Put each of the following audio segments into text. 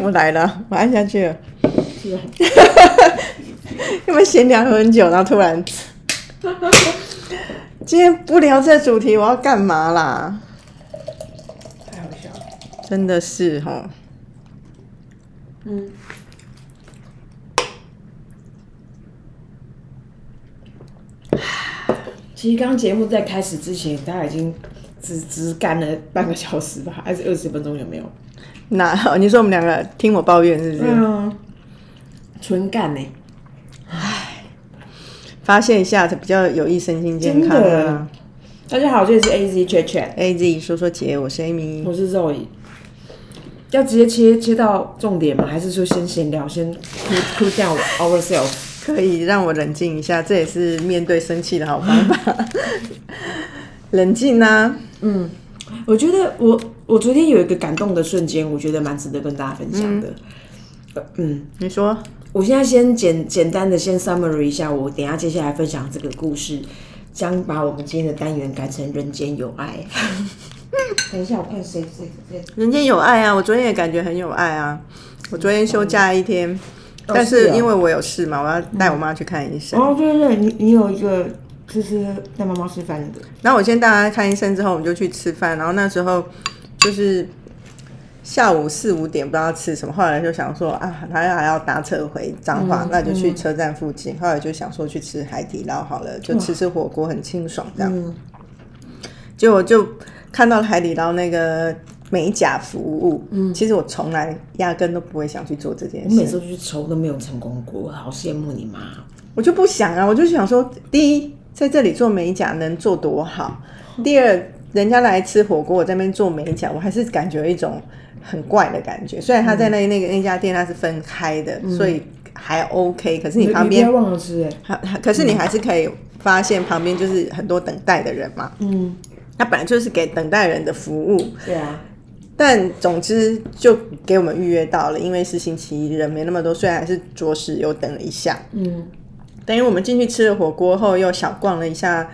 我 来了，我按下去了。是啊，因为闲聊很久，然后突然，今天不聊这主题，我要干嘛啦？太好笑了。真的是哈，嗯，其实刚刚节目在开始之前，大家已经只只干了半个小时吧，还是二十分钟？有没有？那你说我们两个听我抱怨是不是？嗯，纯干呢、发泄一下才，比较有益身心健康真。大家好，这里是 A Z Chat Chat，A Z 说说姐，我是 Amy。我是 Zoe。要直接切切到重点吗？还是说先闲聊，先 cool down ourselves？可以让我冷静一下，这也是面对生气的好方法。冷静啊，我觉得我我昨天有一个感动的瞬间，我觉得蛮值得跟大家分享的。呃嗯，你说我现在先简简单的先 summary 一下，我等一下接下来分享这个故事，将把我们今天的单元改成人间有爱。等一下，我看谁谁谁。人间有爱啊，我昨天也感觉很有爱啊。我昨天休假一天，但是因为我有事嘛，我要带我妈去看医生。哦，对对对，你你有一个就是带妈妈吃饭的，然后我先带她看医生之后，我们就去吃饭。然后那时候就是下午四五点，不知道吃什么。后来就想说啊，他还要搭车回彰化，那就去车站附近。后来就想说去吃海底捞好了，就吃吃火锅，很清爽这样。嗯结果就看到海底捞那个美甲服务，嗯，其实我从来压根都不会想去做这件事，我每次都去抽都没有成功过，好羡慕你妈。我就不想啊，我就想说，第一，在这里做美甲能做多好；第二，人家来吃火锅，我在那边做美甲，我还是感觉一种很怪的感觉。虽然他在那那个那家店它是分开的，所以还 OK，可是你旁边忘了吃哎。可是你还是可以发现旁边就是很多等待的人嘛。嗯，那本来就是给等待人的服务，对啊，但总之就给我们预约到了，因为是星期一，人没那么多，虽然还是着实有等了一下。嗯，等于我们进去吃了火锅后，又小逛了一下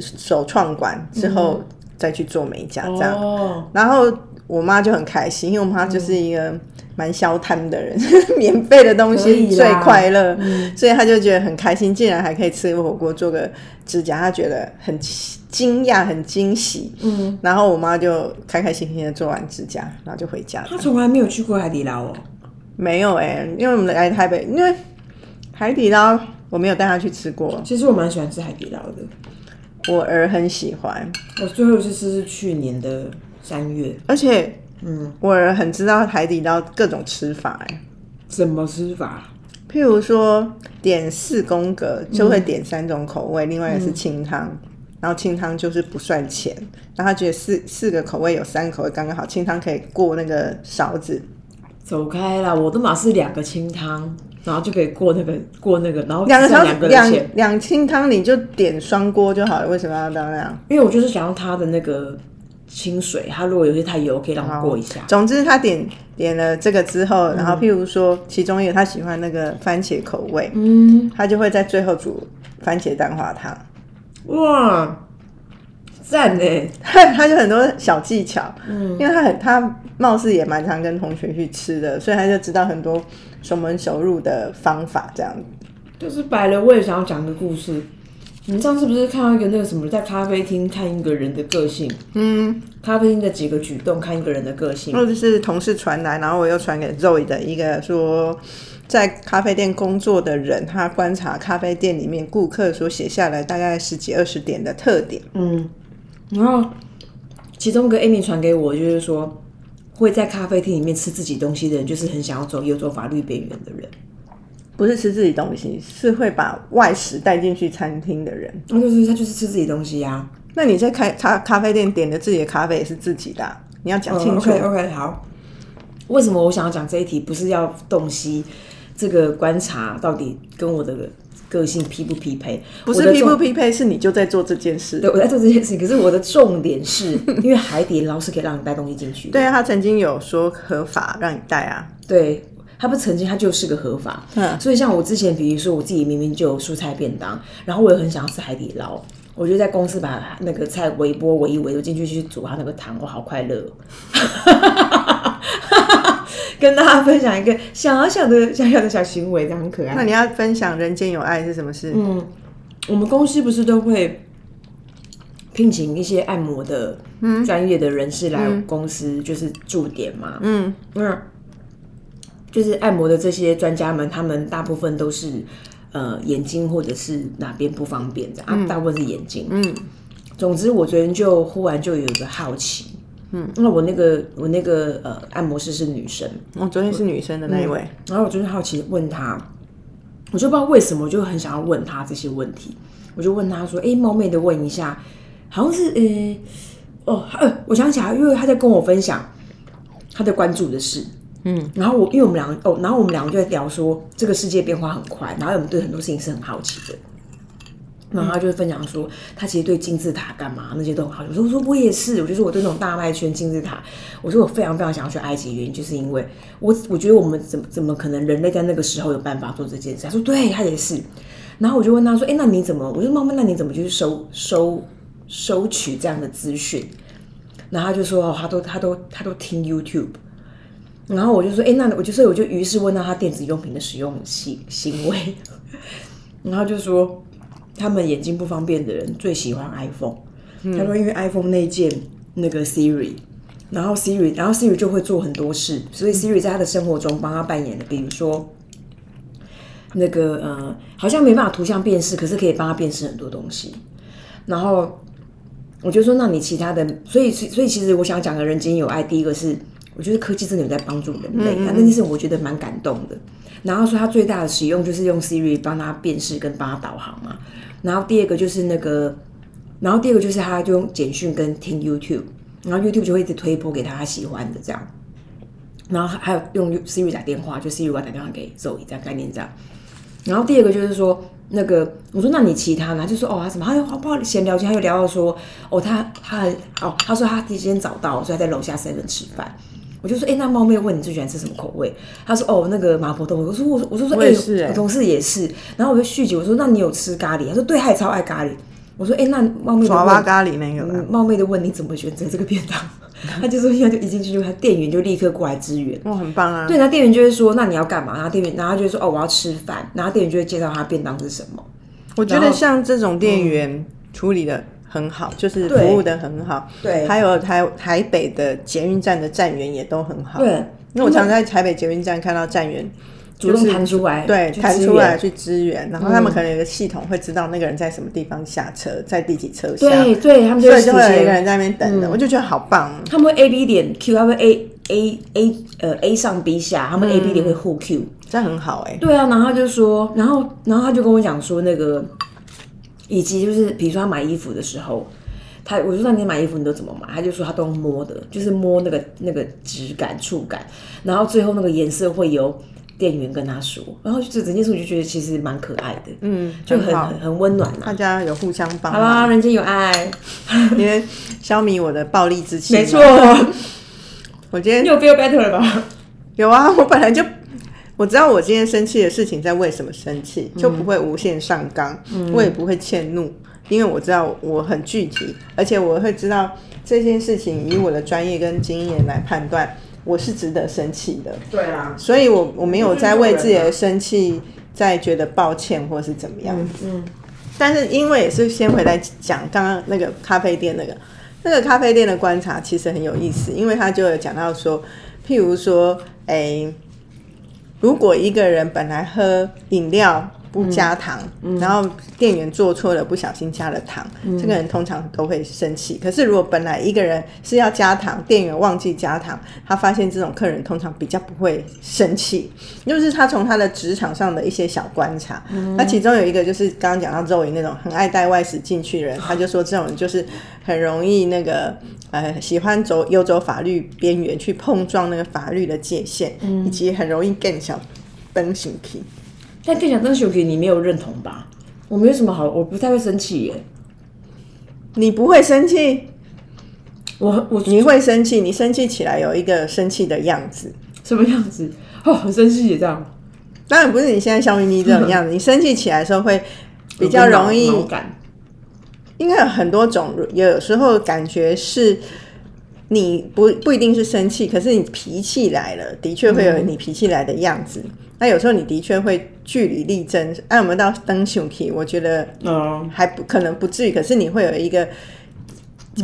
首创馆，之后再去做美甲这样。哦，然后我妈就很开心，因为我妈就是一个蛮消贪的人，免费的东西最快乐，所以她就觉得很开心，竟然还可以吃个火锅做个指甲，她觉得很惊讶、很惊喜。嗯，然后我妈就开开心心的做完指甲，然后就回家了。他从来没有去过海底捞哦。没有哎、因为我们来台北，因为海底捞我没有带她去吃过，其实我蛮喜欢吃海底捞的，我儿很喜欢，我最后一次吃是去年的三月。而且嗯，我儿很知道海底捞各种吃法哎、怎么吃法？譬如说点四宫格就会点三种口味，另外一个是清汤。然后清汤就是不算钱，然后他觉得四四个口味有三个口味刚刚好，清汤可以过那个勺子，走开啦！我都马是两个清汤，然后就可以过那个过那个，然后两个小时两两清汤你就点双锅就好了，为什么要到那样？因为我就是想要它的那个清水，它如果有些太油，可以让我过一下。总之他点点了这个之后，然后譬如说其中一个他喜欢那个番茄口味，嗯，他就会在最后煮番茄蛋花汤。哇，赞呢！他他就很多小技巧，嗯，因为他很他貌似也蛮常跟同学去吃的，所以他就知道很多熟门熟路的方法这样。就是摆了，我也想要讲个故事。你上次不是看到一个那个什么，在咖啡厅看一个人的个性，嗯，咖啡厅的几个举动看一个人的个性。或者是同事传来，然后我又传给 Zoe 的一个说，在咖啡店工作的人，他观察咖啡店里面顾客所写下来大概十几二十点的特点。嗯，然后其中一个 Amy 传给我，就是说会在咖啡厅里面吃自己东西的人，就是很想要走游走法律边缘的人。不是吃自己东西，是会把外食带进去餐厅的人。那就是他就是吃自己东西呀、那你在开咖咖啡店点的自己的咖啡也是自己的啊、你要讲清楚。OK OK 好。为什么我想要讲这一题？不是要洞悉这个观察到底跟我的个性匹不匹配？不是匹不匹配，是你就在做这件事。对，我在做这件事情。可是我的重点是，因为海底捞是可以让你带东西进去的。对啊，他曾经有说合法让你带啊。对，他不曾经，他就是个合法。嗯所以像我之前，比如说我自己明明就有蔬菜便当，然后我也很想要吃海底捞，我就在公司把那个菜微波微一微，就进去去煮它那个汤，我好快乐哦。跟大家分享一个小小的小小的小行为，这样很可爱。那你要分享人间有爱是什么事？嗯，我们公司不是都会聘请一些按摩的专业的人士来公司，就是驻点嘛。嗯，那就是按摩的这些专家们，他们大部分都是呃眼睛或者是哪边不方便的啊，大部分是眼睛。嗯，总之，我昨天就忽然就有一个好奇。嗯，那我那个我那个呃按摩师是女生，我昨天是女生的那一位，然后我就是好奇问她，我就不知道为什么，我就很想要问她这些问题。我就问她说：“哎、冒昧的问一下，好像是呃哦呃，我想起来，因为她在跟我分享她的关注的事。”嗯，然后我因为我们两个哦，然后我们两个就在聊说这个世界变化很快，然后我们对很多事情是很好奇的。然后他就会分享说，他其实对金字塔干嘛那些都很好奇。我说，我说我也是，我就说我对那种大麦圈金字塔，我说我非常非常想要去埃及，原因就是因为我我觉得我们怎么怎么可能人类在那个时候有办法做这件事？他说对，他也是。然后我就问他说，哎，那你怎么？我就妈妈，那你怎么去收收收取这样的资讯？然后他就说，哦，他都他都他都听 YouTube。然后我就说，哎，那我就所以我就于是问到他电子用品的使用行行为，然后就说。他们眼睛不方便的人最喜欢 iPhone。他说，因为 iPhone 内建那个 Siri，然后 Siri，然后 Siri 就会做很多事，所以 Siri 在他的生活中帮他扮演的，比如说那个呃，好像没办法图像辨识，可是可以帮他辨识很多东西。然后我就说，那你其他的，所以所以其实我想讲的人间有爱，第一个是我觉得科技真的有在帮助人类，那件事我觉得蛮感动的。然后说他最大的使用就是用 Siri 帮他辨识跟帮他导航嘛。然后第二个就是那个，然后第二个就是他就用简讯跟听 YouTube，然后 YouTube 就会一直推播给他他喜欢的这样。然后还有用 Siri 打电话，就 Siri 我打电话给 Zoe 这样概念这样。然后第二个就是说那个，我说那你其他呢？就说哦他什么，他又不好闲聊天，他又聊到说哦他他哦他说他今天早到，所以他在楼下 seven 吃饭。我就说，哎、那冒昧问你最喜欢吃什么口味？他说，哦，那个麻婆豆腐。我说，我我就说，哎、我同事也是。然后我就续集，我说，那你有吃咖喱？他说，对，他也超爱咖喱。我说，哎、那冒昧的娃娃问，咖喱那个嗯，冒昧的问你怎么选择这个便当？他就说，现在就一进去就他店员就立刻过来支援。哇，很棒啊！对，然后店员就会说，那你要干嘛？然后店员，然后他就会说，哦，我要吃饭。然后店员就会介绍他便当是什么。我觉得像这种店员处理的很好，就是服务的很好。对还有台台北的捷运站的站员也都很好。对，因为我常常在台北捷运站看到站员主动弹出来，对。弹出来去支援，然后他们可能有个系统会知道那个人在什么地方下车，在第几车厢，对对，他们就就有一个人在那边等着，我就觉得好棒。他们会 A B 点 Q，他们 A A A 呃 A 上 B 下，他们 A B 点会互 Q。这样很好哎、对啊，然后他就说，然后然后他就跟我讲说那个，以及就是比如说他买衣服的时候，他我说那你买衣服你都怎么买？他就说他都摸的，就是摸那个那个质感触感，然后最后那个颜色会由店员跟他说，然后就整件事我就觉得其实蛮可爱的，嗯，就很很很温暖啊。大家有互相帮好啦，人间有爱，因为消弭我的暴力之气。没错，，我今天你有 feel better 了吧？有啊，我本来就我知道我今天生气的事情在为什么生气，就不会无限上纲，我也不会迁怒，因为我知道我很具体，而且我会知道这件事情以我的专业跟经验来判断，我是值得生气的，对啊，所以我我没有在为自己的生气在觉得抱歉或是怎么样。嗯，但是因为也是先回来讲刚刚那个咖啡店那个，那个咖啡店的观察其实很有意思，因为他就有讲到说，譬如说，哎、如果一个人本来喝饮料不加糖，然后店员做错了，不小心加了糖，这个人通常都会生气。可是如果本来一个人是要加糖，店员忘记加糖，他发现这种客人通常比较不会生气，就是他从他的职场上的一些小观察。那其中有一个就是刚刚讲到周围那种很爱带外食进去的人，他就说这种人就是很容易那个呃喜欢走游走法律边缘，去碰撞那个法律的界限，以及很容易更小奔行气。但更想跟 s h u 你没有认同吧？我没有什么好，我不太会生气耶。你不会生气，我我你会生气，你生气起来有一个生气的样子。什么样子？哦，很生气也，这样当然不是你现在笑眯眯这种样子，你生气起来的时候会比较容易。应该有很多种，有时候感觉是你不不一定是生气，可是你脾气来了，的确会有你脾气来的样子。那有时候你的确会据理力争，按我们到登熊皮，我觉得嗯，还不可能不至于，可是你会有一个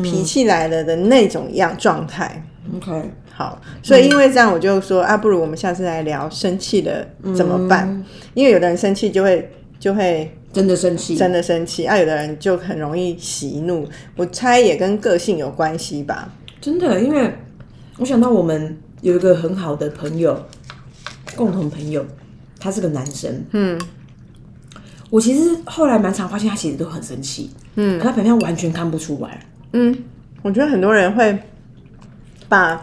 脾气来了的那种样状态。OK，好，所以因为这样，我就说啊，不如我们下次来聊生气的怎么办？因为有的人生气就会就会真的生气，真的生气，啊，有的人就很容易喜怒，我猜也跟个性有关系吧。真的，因为我想到我们有一个很好的朋友，共同朋友，他是个男生。嗯，我其实后来蛮常发现他其实都很生气，嗯，可他表面完全看不出来。嗯我觉得很多人会把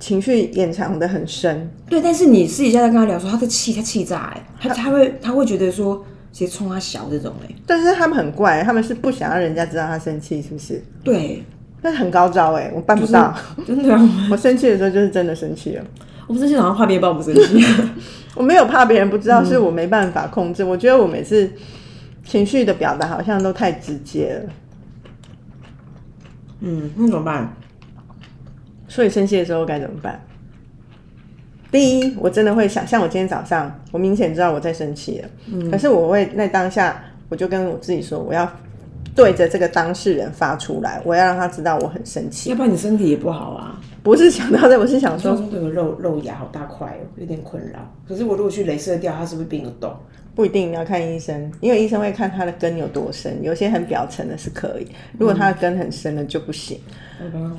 情绪掩藏的很深，对，但是你私底下在跟他聊说，他的气他气炸哎，他他会他会觉得说，直接冲他小这种哎，但是他们很怪，他们是不想让人家知道他生气，是不是？对，那很高招哎，我办不到。真的啊，我生气的时候就是真的生气了。我们生气好像怕别人帮我们生气，我没有怕别人不知道，是我没办法控制。我觉得我每次情绪的表达好像都太直接了，嗯，那怎么办？所以生气的时候该怎么办？第一，我真的会想，像我今天早上，我明显知道我在生气了，可是我会在当下，我就跟我自己说，我要对着这个当事人发出来，我要让他知道我很生气要，不然你身体也不好啊。不是想到这，我是想说，说这个肉肉芽好大块哦，有点困扰。可是我如果去镭射掉，它是不是并不动？不一定要看医生，因为医生会看它的根有多深，有些很表层的是可以，如果它的根很深的就不行。嗯，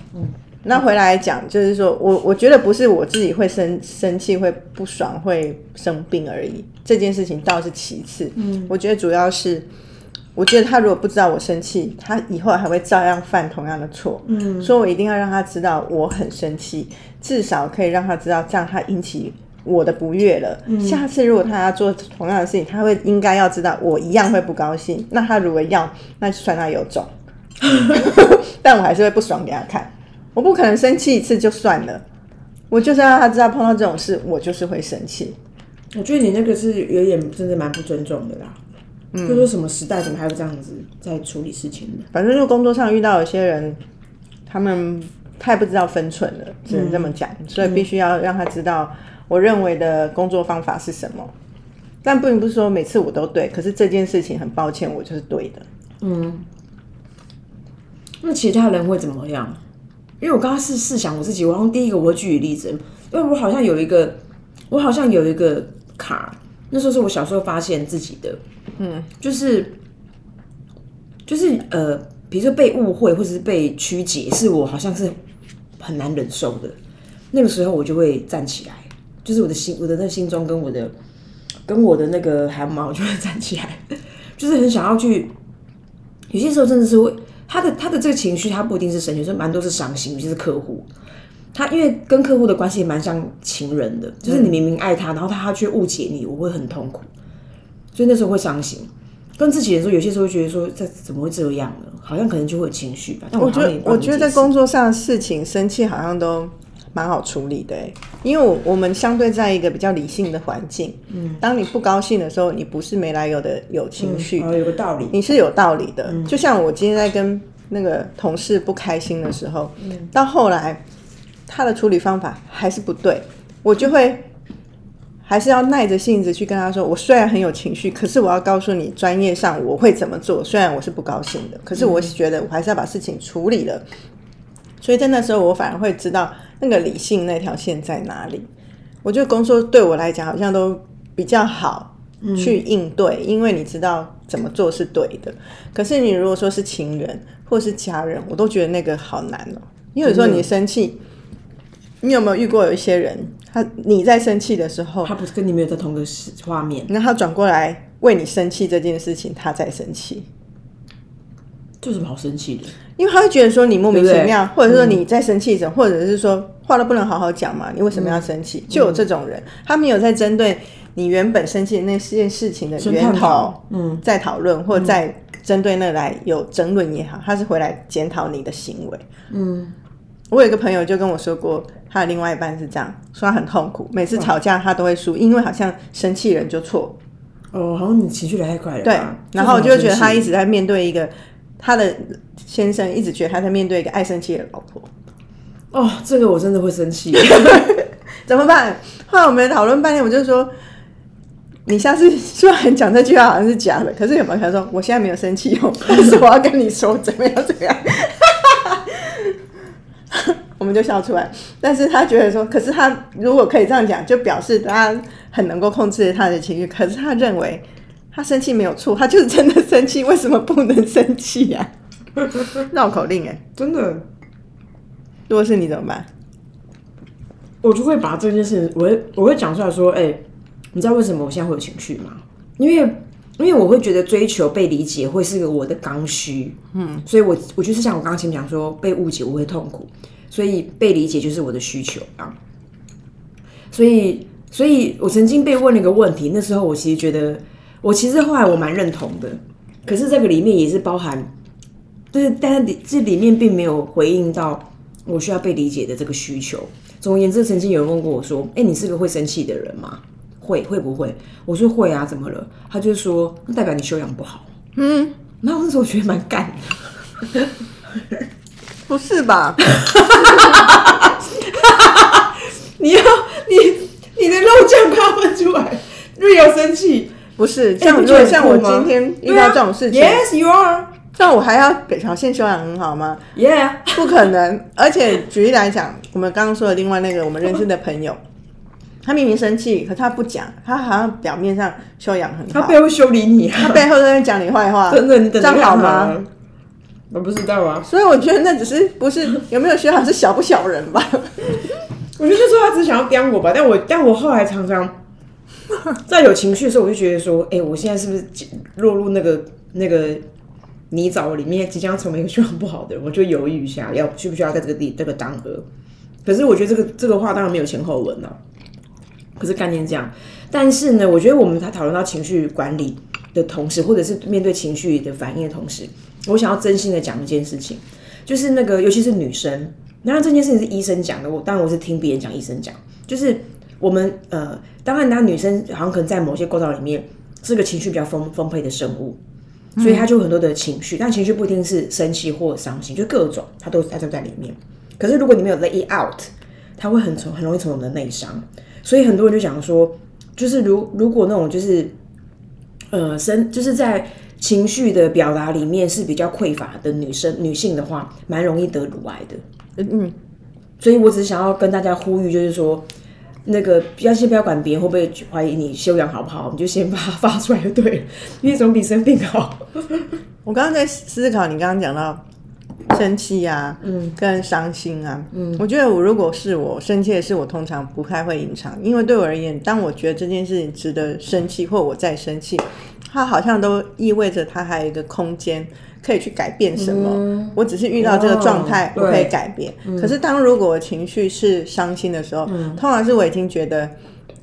那回来讲，就是说我我觉得不是我自己会生生气、会不爽、会生病而已，这件事情倒是其次。嗯，我觉得主要是，我觉得他如果不知道我生气，他以后还会照样犯同样的错。嗯，所以我一定要让他知道我很生气，至少可以让他知道，这样他引起我的不悦了。下次如果他要做同样的事情，他会应该要知道我一样会不高兴。那他如果要，那就算他有种，但我还是会不爽给他看。我不可能生气一次就算了，我就是要让他知道碰到这种事，我就是会生气。我觉得你那个是有点真的蛮不尊重的啦。嗯，就说什么时代怎么还有这样子在处理事情的？反正就工作上遇到有些人，他们太不知道分寸了，只能这么讲，所以必须要让他知道我认为的工作方法是什么。但并不是说每次我都对，可是这件事情很抱歉，我就是对的。嗯那其他人会怎么样？因为我刚刚是试想我自己，我好像第一个我会举例子，因为我好像有一个，我好像有一个卡，那时候是我小时候发现自己的，嗯，就是就是呃，比如说被误会或者是被曲解，是我好像是很难忍受的。那个时候我就会站起来，就是我的心，我的那个心中跟我的跟我的那个汗毛就会站起来，就是很想要去。有些时候真的是会，他的他的这个情绪，他不一定是生气，有时候蛮多是伤心，尤其是客户。他因为跟客户的关系也蛮像情人的，就是你明明爱他，然后他他却误解你，我会很痛苦，所以那时候会伤心。跟自己的时候，有些时候会觉得说，这怎么会这样呢？好像可能就会有情绪吧。但我觉得我觉得在工作上的事情生气好像都蛮好处理的欸因为我我们相对在一个比较理性的环境，嗯，当你不高兴的时候，你不是没来由的有情绪，哦，有个道理。你是有道理的。就像我今天在跟那个同事不开心的时候，嗯到后来他的处理方法还是不对，我就会还是要耐着性子去跟他说，我虽然很有情绪，可是我要告诉你，专业上我会怎么做。虽然我是不高兴的，可是我觉得我还是要把事情处理了。所以在那时候，我反而会知道那个理性那条线在哪里。我觉得工作对我来讲好像都比较好去应对，因为你知道怎么做是对的。可是你如果说是情人或是家人，我都觉得那个好难哦。因为有时候你生气，你有没有遇过有一些人，他你在生气的时候，他不是跟你没有在同个时画面，那他转过来为你生气这件事情，他在生气。这有什么好生气的？因为他会觉得说你莫名其妙，对对或者是说你在生气什么，或者是说话都不能好好讲嘛，你为什么要生气？嗯就有这种人，他没有在针对你原本生气的那件事情的源头，嗯，在讨论，或者在针对那来有争论也好，他是回来检讨你的行为。嗯，我有一个朋友就跟我说过，他的另外一半是这样，说他很痛苦，每次吵架他都会输，因为好像生气人就错。哦，好像你情绪来太快了。对，然后我就觉得他一直直在面对一个他的先生，一直觉得他在面对一个爱生气的老婆。哦，这个我真的会生气。怎么办？后来我们讨论半天，我就说，你下次虽然讲这句话好像是假的，可是有没有可能说我现在没有生气哦，但 是我要跟你说怎么样怎么样。我们就笑出来，但是他觉得说，可是他如果可以这样讲，就表示他很能够控制他的情绪。可是他认为他生气没有错，他就是真的生气，为什么不能生气呀、绕口令哎，真的，如果是你怎么办？我就会把这件事，我会我会讲出来说，哎、你知道为什么我现在会有情绪吗？因为因为我会觉得追求被理解会是个我的刚需，嗯，所以我我就是像我刚刚前面讲说，被误解我会痛苦，所以被理解就是我的需求啊。所以，所以我曾经被问了一个问题，那时候我其实觉得，我其实后来我蛮认同的，可是这个里面也是包含，就是但是里这里面并没有回应到我需要被理解的这个需求。总而言之，曾经有人问过我说：“哎、你是个会生气的人吗？会会不会？”我说：“会啊，怎么了？”他就说：“那代表你修养不好。”嗯，然后我那时候觉得蛮干的，不是吧？你要你你的肉酱快要喷出来，real 生气。不是，像如果像我今天遇到这种事情，Yes, you are. 那我还要表现修养很好吗？Yeah. 不可能。而且举例来讲，我们刚刚说的另外那个我们认识的朋友，他明明生气，可他不讲，他好像表面上修养很好，他背后修理你啊！他背后在那讲你坏话，真的，你这等着样好吗？？我不知道啊，所以我觉得那只是不是有没有学好，是小不小人吧？我觉得就是他只是想要刁我吧，但我但我后来常常 在有情绪的时候，我就觉得说，哎、我现在是不是落入那个那个泥沼里面，即将成为一个修养不好的人？我就犹豫一下，要需不需要在这个地这个当额。可是我觉得这个这个话当然没有前后文了、可是概念这样。但是呢，我觉得我们在讨论到情绪管理的同时，或者是面对情绪的反应的同时，我想要真心的讲一件事情，就是那个尤其是女生，然后这件事情是医生讲的，我当然我是听别人讲，医生讲，就是我们呃，当然，那女生好像可能在某些构造里面是个情绪比较丰丰沛的生物，所以她就很多的情绪，但情绪不一定是生气或伤心，就各种它都它都在里面。可是如果你没有 let it out，它会很从很容易从我们的内伤，所以很多人就讲说，就是如如果那种就是呃生就是在情绪的表达里面是比较匮乏的女生女性的话，蛮容易得乳癌的。嗯，所以我只是想要跟大家呼吁，就是说，那个不要先不要管别人会不会怀疑你修养好不好，你就先把它发出来就对了，因为总比生病好。我刚刚在思考你刚刚讲到生气啊，嗯，跟伤心啊，嗯，我觉得我如果是我生气的事，我通常不太会隐藏，因为对我而言，当我觉得这件事情值得生气，或我在生气，它好像都意味着它还有一个空间可以去改变什么。我只是遇到这个状态，哦我可以改变。可是当如果我情绪是伤心的时候，通常是我已经觉得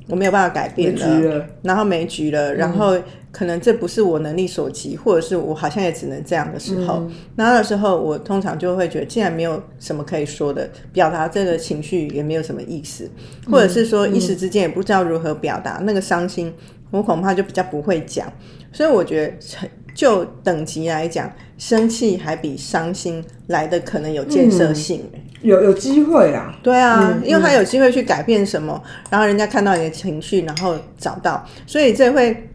我没有办法改变了了。然后没局了，然后可能这不是我能力所及，或者是我好像也只能这样的时候，那那时候我通常就会觉得，既然没有什么可以说的，表达这个情绪也没有什么意思，或者是说一时之间也不知道如何表达那个伤心，我恐怕就比较不会讲，所以我觉得就等级来讲，生气还比伤心来的可能有建设性。有有机会啦，对啊，因为他有机会去改变什么，然后人家看到你的情绪，然后找到，所以这会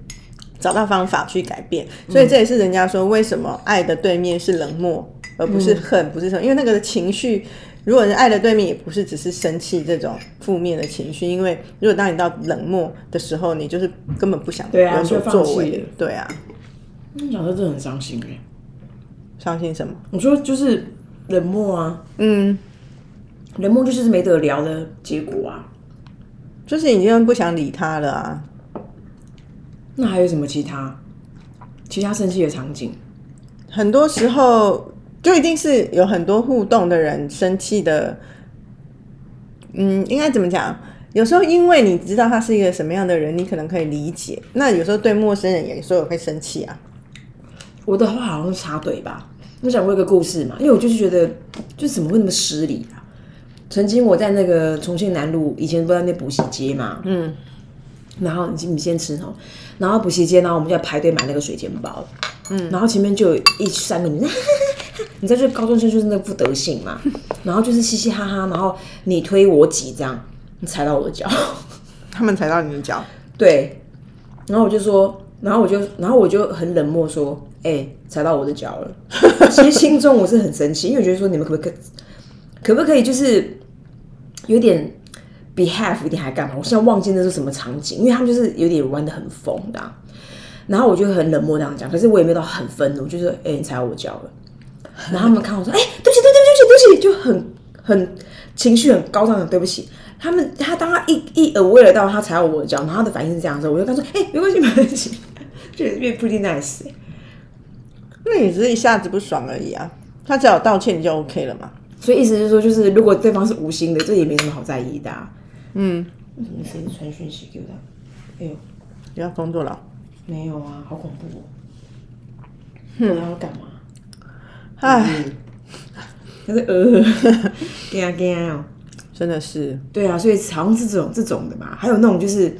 找到方法去改变。所以这也是人家说为什么爱的对面是冷漠，而不是恨，不是什么，因为那个情绪。如果是爱的对面，也不是只是生气这种负面的情绪，因为如果当你到冷漠的时候，你就是根本不想对啊有所作为。对啊，你讲的真的很伤心哎。伤心什么？我说就是冷漠啊，嗯，冷漠就是没得聊的结果啊。就是已经不想理他了啊。那还有什么其他其他生气的场景？很多时候就一定是有很多互动的人生气的，嗯，应该怎么讲？有时候因为你知道他是一个什么样的人，你可能可以理解。那有时候对陌生人也说我会生气啊。我的话好像插队吧。我讲过一个故事嘛，因为我就是觉得，就怎么会那么失礼啊？曾经我在那个重庆南路，以前不是在那补习街嘛，嗯，然后你你先吃哦，然后补习街，然后我们就要排队买那个水煎包，嗯，然后前面就有一三个女生，你知道，就是高中生就是那副德行嘛，然后就是嘻嘻哈哈，然后你推我挤这样，你踩到我的脚，他们踩到你的脚，对，然后我就说，然后我就，然后我就很冷漠说，哎、踩到我的脚了。其实心中我是很生气，因为我觉得说你们可不可以，可不可以就是有点 behave 一点还干嘛？我现在忘记那是什么场景，因为他们就是有点玩的很疯的、然后我就很冷漠这样讲，可是我也没有到很愤怒，就是哎、你踩到我脚了。然后他们看我说，哎、对不起，对不起，对不起，对不起，就很很情绪很高涨的对不起。他们他当他一一 aware 到他踩到我的脚，然后他的反应是这样的时候，我就跟他说，哎、没关系，没关系，就越 pretty nice、欸。那你只是一下子不爽而已啊。他只要道歉你就 OK 了嘛。所以意思是说，就是如果对方是无心的，这也没什么好在意的、啊。嗯，为什么谁传讯息给我的？哎呦，你要工作了，没有啊，好恐怖哦！我要干嘛？唉，他是呃，干啊给啊哦。真的是，对啊，所以好像是这种这种的嘛，还有那种就是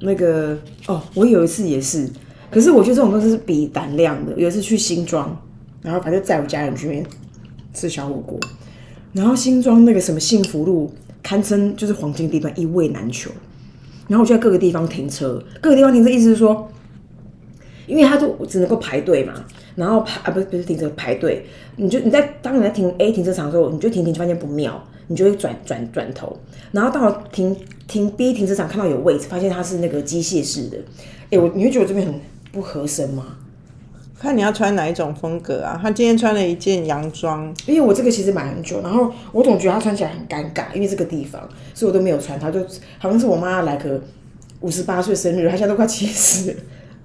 那个哦，我有一次也是，可是我觉得这种东西是比胆量的。有一次去新庄，然后反正载我家人去那边吃小火锅，然后新庄那个什么幸福路，堪称就是黄金地段，一位难求。然后我就在各个地方停车，各个地方停车，意思是说，因为他就只能够排队嘛，然后排啊不是不是停车排队，你就你在当你在停 A 停车场的时候，你就停停就发现不妙，你就会转转转头，然后到了停停 B 停车场看到有位置，发现它是那个机械式的，哎我你会觉得我这边很不合身吗？看你要穿哪一种风格啊。他今天穿了一件洋装，因为我这个其实买很久，然后我总觉得他穿起来很尴尬，因为这个地方，所以我都没有穿它。就好像是我妈来个五十八岁生日，她现在都快七十，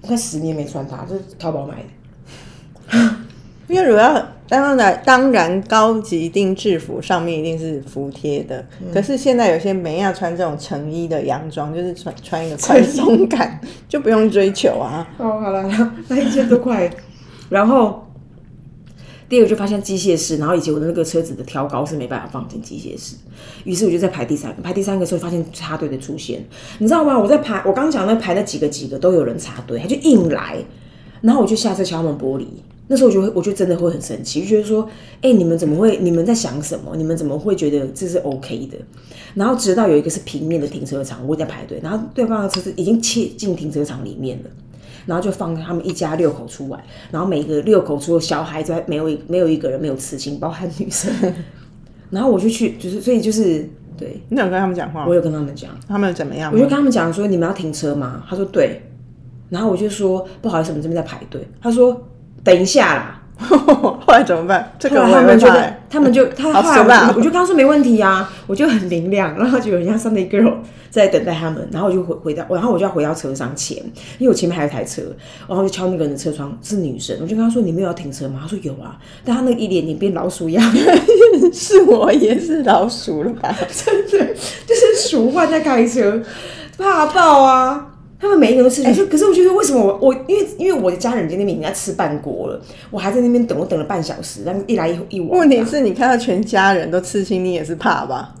我快十年没穿它，就是淘宝买的。因为如果要当然当然高级定制服上面一定是服帖的，可是现在有些没要穿这种成衣的洋装，就是穿穿一个宽松感，就不用追求啊。哦，好了，那 那一千多块，然后第二个就发现机械式，然后以及我的那个车子的挑高是没办法放进机械式，于是我就在排第三个，排第三个的时候发现插队的出现，你知道吗？我在排，我刚讲那排那几个几个都有人插队，他就硬来，然后我就下车敲门玻璃。那时候我就会，我就真的会很生气，就觉得说，哎、你们怎么会？你们在想什么？你们怎么会觉得这是 OK 的？然后直到有一个是平面的停车场，我也在排队，然后对方的车子已经切进停车场里面了。然后就放他们一家六口出来，然后每个六口除了小孩之外，没有一没有一个人没有刺青，包含女生。然后我就去，就是所以就是对你有跟他们讲话我？有跟他们讲，他们怎么样？我就跟他们讲说你们要停车吗？他说对，然后我就说不好意思，我们这边在排队。他说等一下啦。后来怎么办？这后个他们就他们就他好后来我就我就跟他说没问题啊，我就很明亮，然后就有人家 Sunday girl 在等待他们，然后我就回回到，然后我就要回到车上前，因为我前面还有一台车，然后就敲那个人的车窗，是女生，我就跟他说你没有要停车吗？他说有啊，但他那个一脸脸变老鼠一样，是 我也是老鼠了吧？真的 就是鼠患在开车，怕爆啊！他们每一个都吃，可是可是我觉得为什么我我因为因为我的家人在那边已经在吃半锅了，我还在那边等，我等了半小时，但一来一一往。问题是你看到全家人都吃青，你也是怕吧？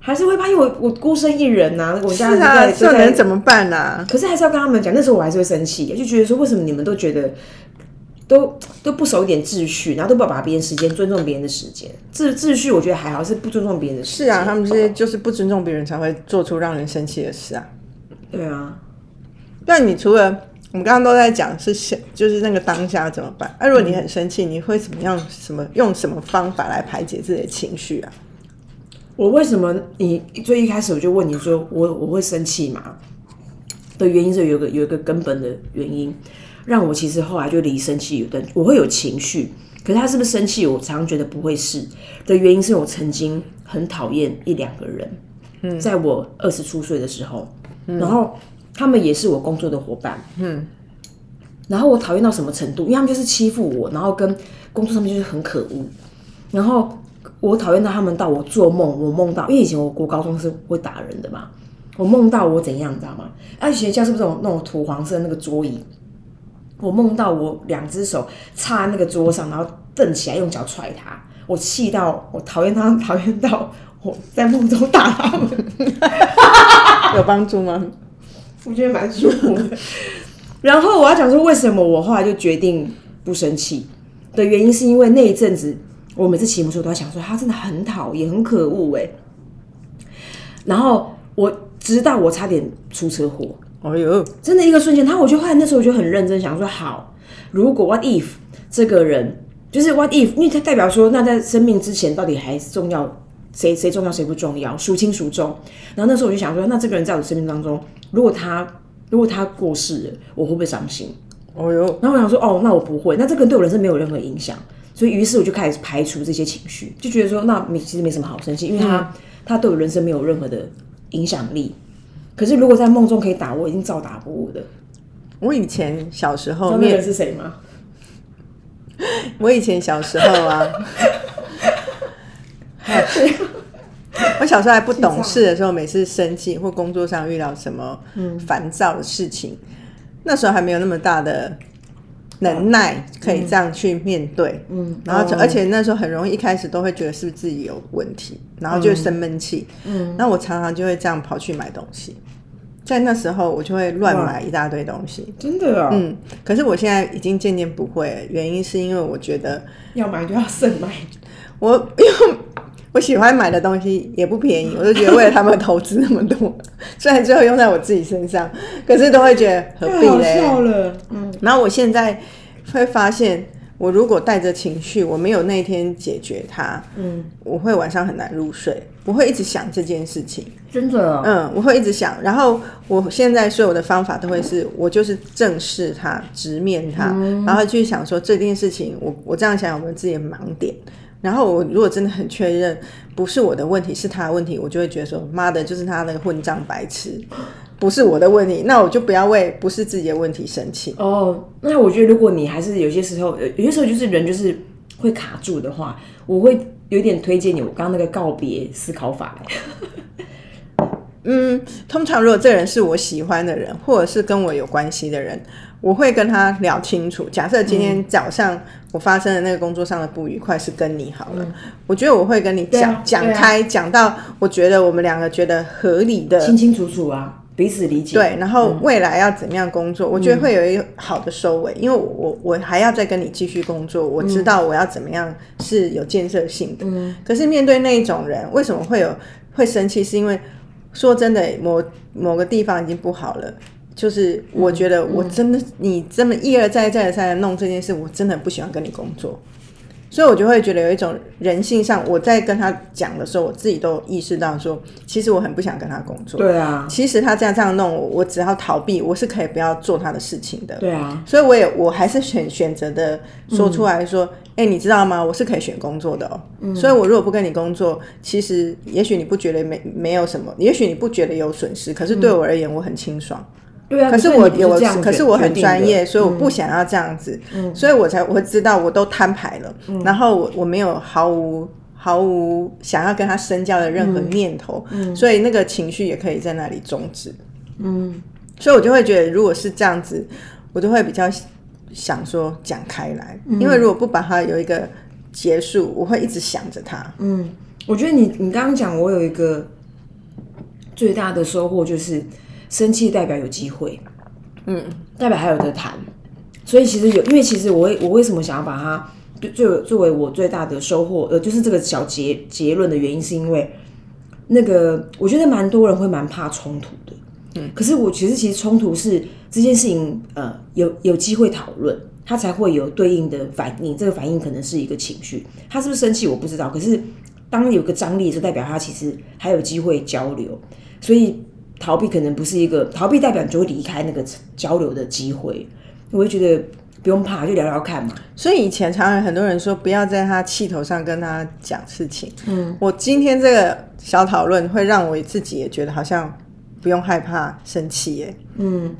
还是会怕，因为我我孤身一人呐、我家人在这能怎么办啊？可是还是要跟他们讲，那时候我还是会生气，就觉得说为什么你们都觉得都都不守一点秩序，然后都不要把别人时间尊重别人的时间。秩秩序我觉得还好，是不尊重别人的时间。是啊，他们这些就是不尊重别人才会做出让人生气的事啊。对啊，但你除了我们刚刚都在讲是现，就是那个当下怎么办？那、如果你很生气，你会怎么样？什么用什么方法来排解自己的情绪啊？我为什么你最一开始我就问你说我我会生气嘛？的原因是有个有一个根本的原因，让我其实后来就离生气有段，我会有情绪，可是他是不是生气？我常常觉得不会是的原因是我曾经很讨厌一两个人，嗯，在我二十出岁的时候，然后他们也是我工作的伙伴，嗯，然后我讨厌到什么程度？因为他们就是欺负我，然后跟工作上面就是很可恶，然后我讨厌到他们到我做梦，我梦到，因为以前我国高中是会打人的嘛，我梦到我怎样，你知道吗？啊，以前家是不是那种那种土黄色那个桌椅？我梦到我两只手插在那个桌上，然后蹬起来用脚踹他，我气到我讨厌他，讨厌到我在梦中打他们，有帮助吗？我觉得蛮舒服的。然后我要讲说，为什么我后来就决定不生气的原因是因为那一阵子我每次骑摩托车都在想说他真的很讨厌，很可恶哎。然后我直到我差点出车祸，哎呦，真的一个瞬间，他我就后来那时候我就很认真想说，好，如果 what if 这个人就是 what if，因为他代表说，那在生命之前到底还重要谁谁重要谁不重要，孰轻孰重。然后那时候我就想说，那这个人在我的生命当中，如果他如果他过世了，我会不会伤心？哦呦，然后我想说，哦，那我不会，那这个人对我人生没有任何影响。所以于是我就开始排除这些情绪，就觉得说，那没其实没什么好生气，因为他、他对我人生没有任何的影响力。可是如果在梦中可以打我，已经照打不误的。我以前小时候那个人，是谁吗？我以前小时候啊，我小时候还不懂事的时候，每次生气或工作上遇到什么烦躁的事情，那时候还没有那么大的能耐可以这样去面对。嗯，然后而且那时候很容易一开始都会觉得是不是自己有问题，然后就生闷气。嗯，那我常常就会这样跑去买东西，在那时候我就会乱买一大堆东西。真的啊、嗯，可是我现在已经渐渐不会了，原因是因为我觉得要买就要慎买。我 因为我喜欢买的东西也不便宜，我就觉得为了他们投资那么多，虽然最后用在我自己身上，可是都会觉得何必嘞？笑了，嗯，然后我现在会发现，我如果带着情绪，我没有那天解决它，嗯，我会晚上很难入睡，我会一直想这件事情。真的、啊，嗯，我会一直想，然后我现在所有的方法都会是我就是正视它，直面它，然后去想说这件事情，我我这样想，我们自己的盲点。然后我如果真的很确认不是我的问题，是他的问题，我就会觉得说妈的，就是他那个混账白痴，不是我的问题，那我就不要为不是自己的问题生气。哦，那我觉得如果你还是有些时候，呃有些时候就是人就是会卡住的话，我会有点推荐你我刚刚那个告别思考法。嗯，通常如果这个人是我喜欢的人，或者是跟我有关系的人，我会跟他聊清楚。假设今天早上我发生的那个工作上的不愉快是跟你好了，我觉得我会跟你讲讲开，讲到我觉得我们两个觉得合理的清清楚楚啊，彼此理解。对，然后未来要怎么样工作，我觉得会有一个好的收尾，因为我我还要再跟你继续工作，我知道我要怎么样是有建设性的。可是面对那一种人，为什么会有会生气？是因为说真的，某某个地方已经不好了。就是我觉得我真的，你这么一而再再而三的弄这件事，我真的不喜欢跟你工作。所以我就会觉得有一种人性上，我在跟他讲的时候，我自己都意识到说，其实我很不想跟他工作。对啊，其实他这样这样弄我，我只要逃避，我是可以不要做他的事情的。对啊，所以我也我还是选选择的说出来说，哎、你知道吗？我是可以选工作的哦。所以我如果不跟你工作，其实也许你不觉得没没有什么，也许你不觉得有损失，可是对我而言，我很清爽。对啊。可是我有可是我很专业，所以我不想要这样子，所以我才我会知道我都摊牌了，嗯然后我我没有毫无毫无想要跟他深交的任嗯何念头，所以那个情绪也可以在那里终止。嗯，所以我就会觉得，如果是这样子，我就会比较想说讲开来，嗯因为如果不把它有一个结束，我会一直想着他。嗯，我觉得你你刚刚讲，我有一个最大的收获就是，生气代表有机会，嗯，代表还有的谈。所以其实有，因为其实我会我为什么想要把它对作作为我最大的收获，呃，就是这个小结结论的原因，是因为那个我觉得蛮多人会蛮怕冲突的。嗯，可是我其实其实冲突是这件事情，呃，有有机会讨论，它才会有对应的反应。这个反应可能是一个情绪，他是不是生气我不知道，可是当有个张力，就代表他其实还有机会交流。所以逃避可能不是一个逃避，代表你就会离开那个交流的机会。我会觉得不用怕，就聊聊看嘛。所以以前常常很多人说，不要在他气头上跟他讲事情。嗯，我今天这个小讨论会让我自己也觉得好像不用害怕生气耶。嗯，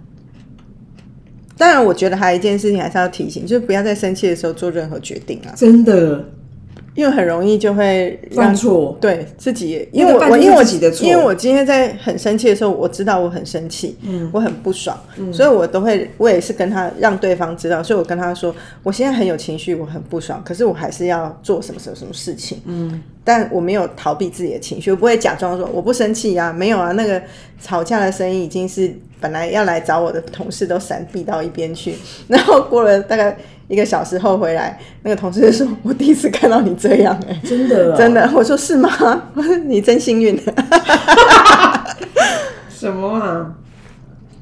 当然，我觉得还有一件事情还是要提醒，就是不要在生气的时候做任何决定啊，真的因为很容易就会让犯错。对自己也，因为我我因为我自己的错。因为我今天在很生气的时候，我知道我很生气，嗯，我很不爽，所以我都会，我也是跟他让对方知道，所以我跟他说，我现在很有情绪，我很不爽，可是我还是要做什么什么什么事情，嗯，但我没有逃避自己的情绪，我不会假装说我不生气啊，没有啊，那个吵架的声音已经是本来要来找我的同事都闪避到一边去，然后过了大概一个小时后回来，那个同事就说：“我第一次看到你这样、哎，真的、哦、真的。”我说：“是吗？你真幸运。什么啊？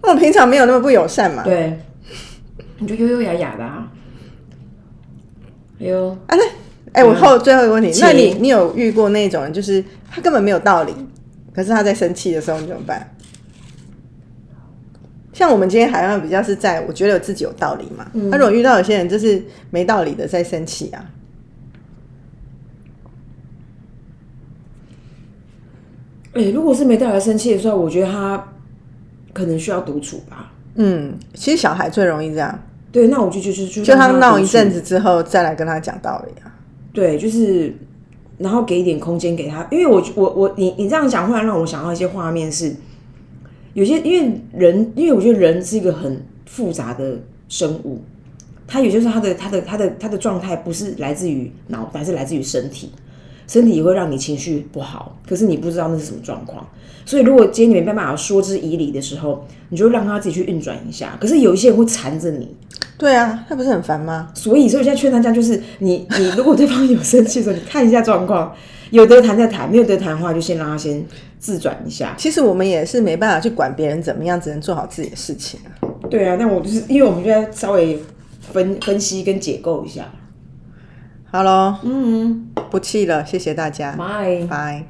我平常没有那么不友善嘛。对，你就优优雅雅的啊。哎呦，啊，那哎、我后最后一个问题，那你你有遇过那种人，就是他根本没有道理，可是他在生气的时候，你怎么办？像我们今天好像比较是在我觉得我自己有道理嘛，那、如果遇到有些人就是没道理的在生气啊，哎、如果是没带来生气的时候，我觉得他可能需要独处吧。嗯，其实小孩最容易这样，对，那我就就就就就他让独处闹一阵子之后再来跟他讲道理啊。对，就是然后给一点空间给他，因为我我我你你这样讲，忽然让我想到一些画面是，有些因为人，因为我觉得人是一个很复杂的生物，他有些时候他的他的他的他的状态不是来自于脑袋，是来自于身体。身体也会让你情绪不好，可是你不知道那是什么状况。所以如果今天你没办法说之以理的时候，你就让他自己去运转一下。可是有一些人会缠着你，对啊，他不是很烦吗？所以，所以我现在劝大家就是，你你如果对方有生气的时候，你看一下状况，有得谈再谈，没有得谈的话，就先让他先自转一下。其实我们也是没办法去管别人怎么样，只能做好自己的事情啊。对啊，那我就是因为我们就要稍微分分析跟解构一下。好喽，嗯，不气了，谢谢大家，拜。拜。